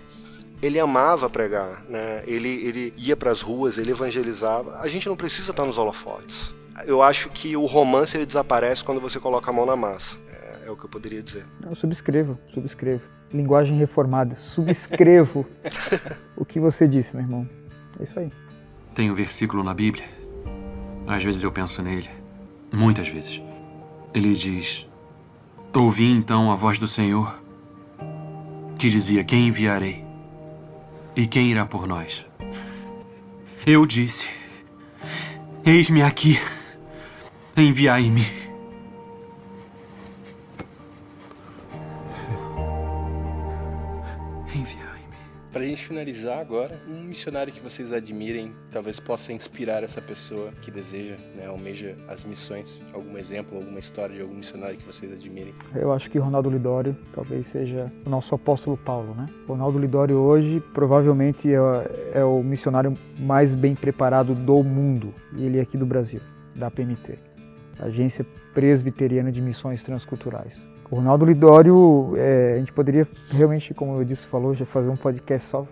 ele amava pregar, né? Ele, ele ia para as ruas, ele evangelizava. A gente não precisa estar nos holofotes. Eu acho que o romance ele desaparece quando você coloca a mão na massa. É, é o que eu poderia dizer. Eu subscrevo, subscrevo. Linguagem reformada. Subscrevo o que você disse, meu irmão. É isso aí. Tem um versículo na Bíblia. Às vezes eu penso nele. Muitas vezes. Ele diz: Ouvi então a voz do Senhor, que dizia: Quem enviarei? E quem irá por nós? Eu disse: Eis-me aqui, enviai-me. Para a gente finalizar agora, um missionário que vocês admirem, talvez possa inspirar essa pessoa que deseja, né, almeja as missões. Algum exemplo, alguma história de algum missionário que vocês admirem? Eu acho que Ronaldo Lidório talvez seja o nosso apóstolo Paulo, né? Ronaldo Lidório hoje provavelmente é, é o missionário mais bem preparado do mundo e ele é aqui do Brasil, da PMT, Agência Presbiteriana de Missões Transculturais. O Ronaldo Lidório, é, a gente poderia realmente, como eu disse, falou, já fazer um podcast só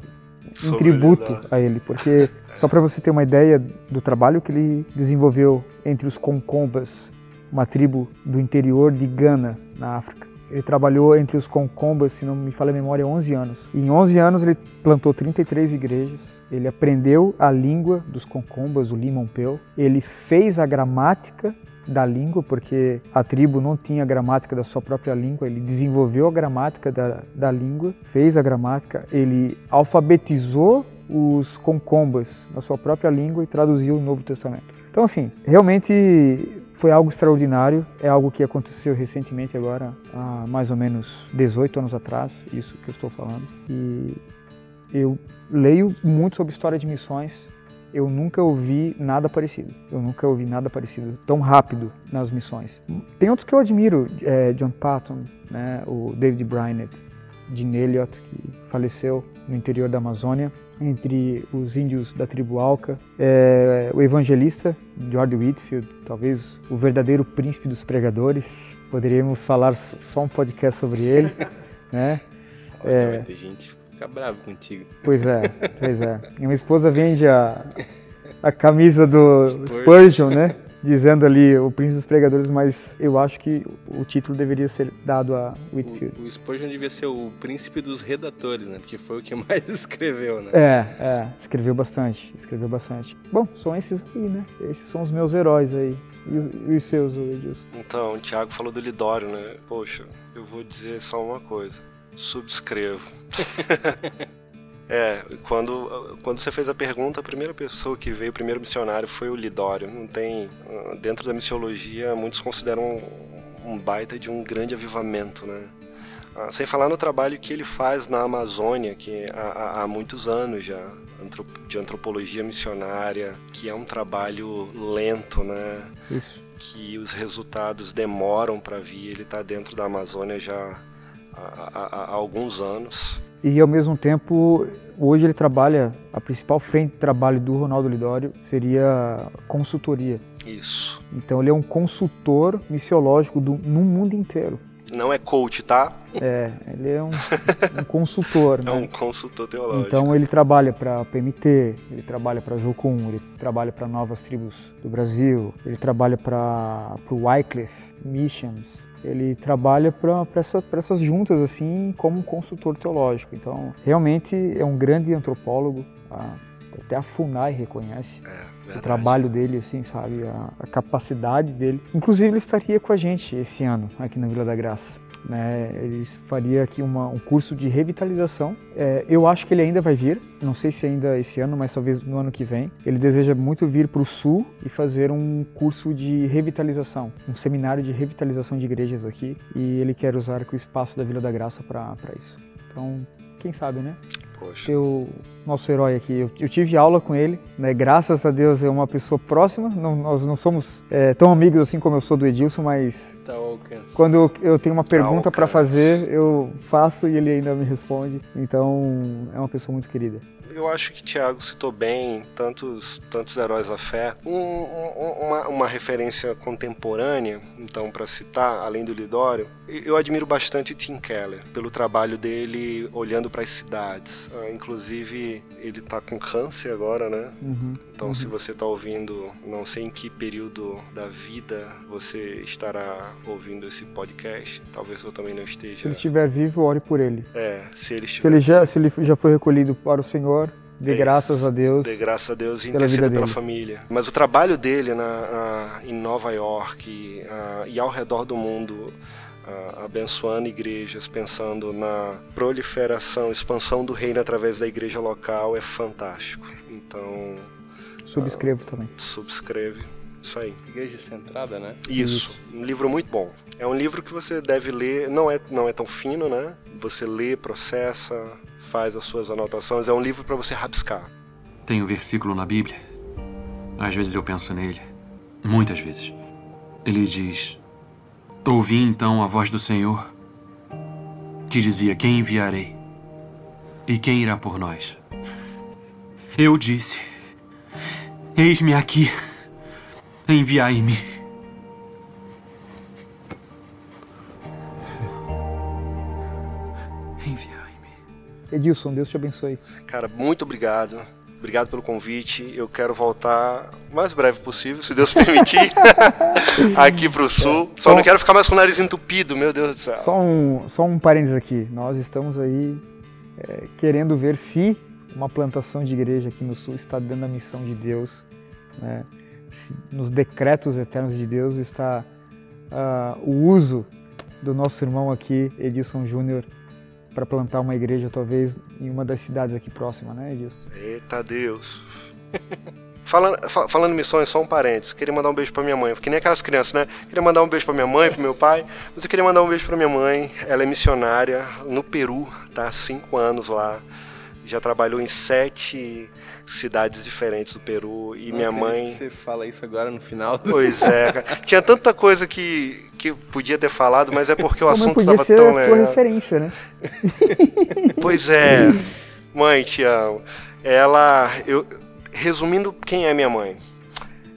em tributo a ele, porque só para você ter uma ideia do trabalho que ele desenvolveu entre os Concombas, uma tribo do interior de Gana, na África. Ele trabalhou entre os Concombas, se não me falha a memória, 11 anos. E em 11 anos ele plantou 33 igrejas, ele aprendeu a língua dos Concombas, o Limampeu, ele fez a gramática da língua, porque a tribo não tinha gramática da sua própria língua, ele desenvolveu a gramática da, da língua, fez a gramática, ele alfabetizou os concombas na sua própria língua e traduziu o Novo Testamento. Então, assim, realmente foi algo extraordinário, é algo que aconteceu recentemente agora, há mais ou menos 18 anos atrás, isso que eu estou falando. E eu leio muito sobre história de missões, eu nunca ouvi nada parecido. Eu nunca ouvi nada parecido tão rápido nas missões. Tem outros que eu admiro, é, John Patton, né, o David Brynett, Dean Elliott, que faleceu no interior da Amazônia, entre os índios da tribo Alca, é, o evangelista George Whitfield, talvez o verdadeiro príncipe dos pregadores. Poderíamos falar só um podcast sobre ele, né? Olha, é, vai ter gente fica bravo contigo. Pois é, pois é. E minha esposa vende a, a camisa do Spurgeon, Spurgeon né? dizendo ali o príncipe dos pregadores, mas eu acho que o título deveria ser dado a Whitfield. O, o Spurgeon devia ser o príncipe dos redatores, né? Porque foi o que mais escreveu, né? É, é, escreveu bastante, escreveu bastante. Bom, são esses aí, né? Esses são os meus heróis aí. E, e os seus, Edilson? Então, o Thiago falou do Lidório, né? Poxa, eu vou dizer só uma coisa. Subscrevo. É, quando, quando você fez a pergunta, a primeira pessoa que veio, o primeiro missionário, foi o Lidório. Não tem. Dentro da missiologia, muitos consideram um, baita de um grande avivamento, né? Ah, sem falar no trabalho que ele faz na Amazônia, que há, há muitos anos já, de antropologia missionária, que é um trabalho lento, né? Isso. Que os resultados demoram para vir. Ele está dentro da Amazônia já há, há, há alguns anos. E ao mesmo tempo, hoje ele trabalha, a principal frente de trabalho do Ronaldo Lidório seria consultoria. Isso. Então ele é um consultor missiológico do, no mundo inteiro. Não é coach, tá? É, ele é um, um consultor. é né? um consultor teológico. Então ele trabalha para PMT, ele trabalha para Jocum, ele trabalha para Novas Tribos do Brasil, ele trabalha para o Wycliffe Missions, ele trabalha para essa, essas juntas assim como consultor teológico. Então realmente é um grande antropólogo. A, até a FUNAI reconhece é, o trabalho dele, assim, sabe, a, a, capacidade dele. Inclusive ele estaria com a gente esse ano aqui na Vila da Graça. Né? Ele faria aqui uma, um curso de revitalização. É, eu acho que ele ainda vai vir, não sei se ainda esse ano, mas talvez no ano que vem. Ele deseja muito vir para o Sul e fazer um curso de revitalização, um seminário de revitalização de igrejas aqui. E ele quer usar o espaço da Vila da Graça para isso. Então, quem sabe, né? Poxa. Nosso herói aqui. Eu, eu, tive aula com ele, né? Graças a Deus é uma pessoa próxima. Não, nós não somos é, tão amigos assim como eu sou do Edilson, mas tá quando eu, tenho uma pergunta para fazer, eu faço e ele ainda me responde. Então é uma pessoa muito querida. Eu acho que Tiago citou bem tantos, tantos heróis da fé. Um, um, uma, uma referência contemporânea, então, para citar, além do Lidório, eu admiro bastante Tim Keller, pelo trabalho dele olhando para as cidades. Ah, inclusive, ele está com câncer agora, né? Uhum, então, uhum. se você está ouvindo, não sei em que período da vida você estará ouvindo esse podcast, talvez eu também não esteja. Se ele estiver vivo, ore por ele. É, se ele estiver se ele já, se ele já foi recolhido para o Senhor, Dê é, graças a Deus. Dê graças a Deus e interceda pela família. Mas o trabalho dele na, na em Nova York uh, e ao redor do mundo, abençoando igrejas, pensando na proliferação, expansão do reino através da igreja local, é fantástico. Então. Subscrevo uh, também. Subscreve. Isso aí. Igreja Centrada, né? Isso. Isso. Um livro muito bom. É um livro que você deve ler, não é, não é tão fino, né? Você lê, processa, faz as suas anotações. É um livro para você rabiscar. Tem um versículo na Bíblia. Às vezes eu penso nele. Muitas vezes. Ele diz: Ouvi então a voz do Senhor, que dizia: Quem enviarei? E quem irá por nós? Eu disse: Eis-me aqui. Enviai-me. Enviai-me. Edilson, Deus te abençoe. Cara, muito obrigado. Obrigado pelo convite. Eu quero voltar o mais breve possível, se Deus permitir, aqui para o sul. É. Só, só não quero ficar mais com o nariz entupido, meu Deus do céu. Só um, só um parênteses aqui. Nós estamos aí é, querendo ver se uma plantação de igreja aqui no sul está dando a missão de Deus. Né? nos decretos eternos de Deus está uh, o uso do nosso irmão aqui, Edilson Júnior, para plantar uma igreja, talvez, em uma das cidades aqui próximas, né, Edilson? Eita Deus! Falando, falando missões, só um parênteses. Queria mandar um beijo para minha mãe, que nem aquelas crianças, né? Queria mandar um beijo para minha mãe, para meu pai, mas eu queria mandar um beijo para minha mãe. Ela é missionária no Peru, tá cinco anos lá já trabalhou em sete cidades diferentes do Peru e Não minha mãe. Que você fala isso agora no final. Do... Pois é, cara. tinha tanta coisa que que podia ter falado, mas é porque o assunto estava tão legal. Tua referência, né? pois é, mãe, te amo. Ela, eu, resumindo, quem é minha mãe?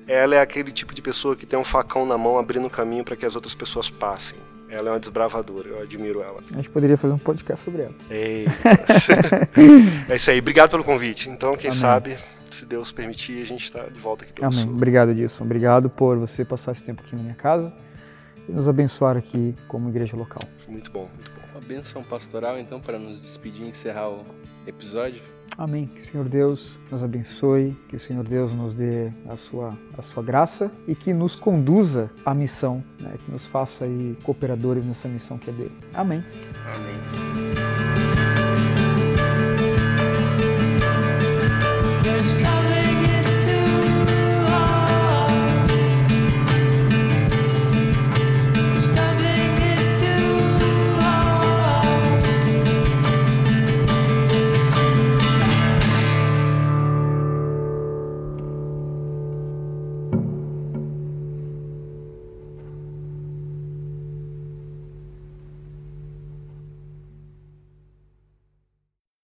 Ela é aquele tipo de pessoa que tem um facão na mão abrindo caminho para que as outras pessoas passem. Ela é uma desbravadora, eu admiro ela. A gente poderia fazer um podcast sobre ela. Ei. é isso aí, obrigado pelo convite. Então, quem Amém. sabe, se Deus permitir, a gente está de volta aqui pelo Amém. sul. Obrigado, Edilson. Obrigado por você passar esse tempo aqui na minha casa e nos abençoar aqui como igreja local. Muito bom, muito bom. Uma benção pastoral, então, para nos despedir e encerrar o episódio. Amém. Que o Senhor Deus nos abençoe, que o Senhor Deus nos dê a sua, a sua graça e que nos conduza à missão, né? que nos faça aí cooperadores nessa missão que é dele. Amém. Amém.